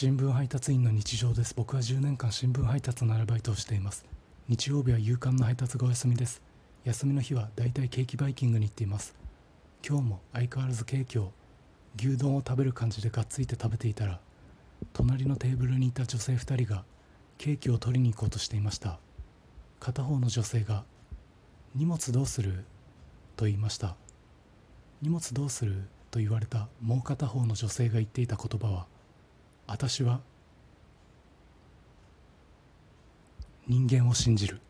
新聞配達員の日常です。僕は10年間新聞配達のアルバイトをしています。日曜日は夕刊の配達がお休みです。休みの日はだいたいケーキバイキングに行っています。今日も相変わらずケーキを牛丼を食べる感じでがっついて食べていたら隣のテーブルにいた女性2人がケーキを取りに行こうとしていました。片方の女性が「荷物どうする?」と言いました。荷物どうする？と言われたもう片方の女性が言っていた言葉は私は人間を信じる。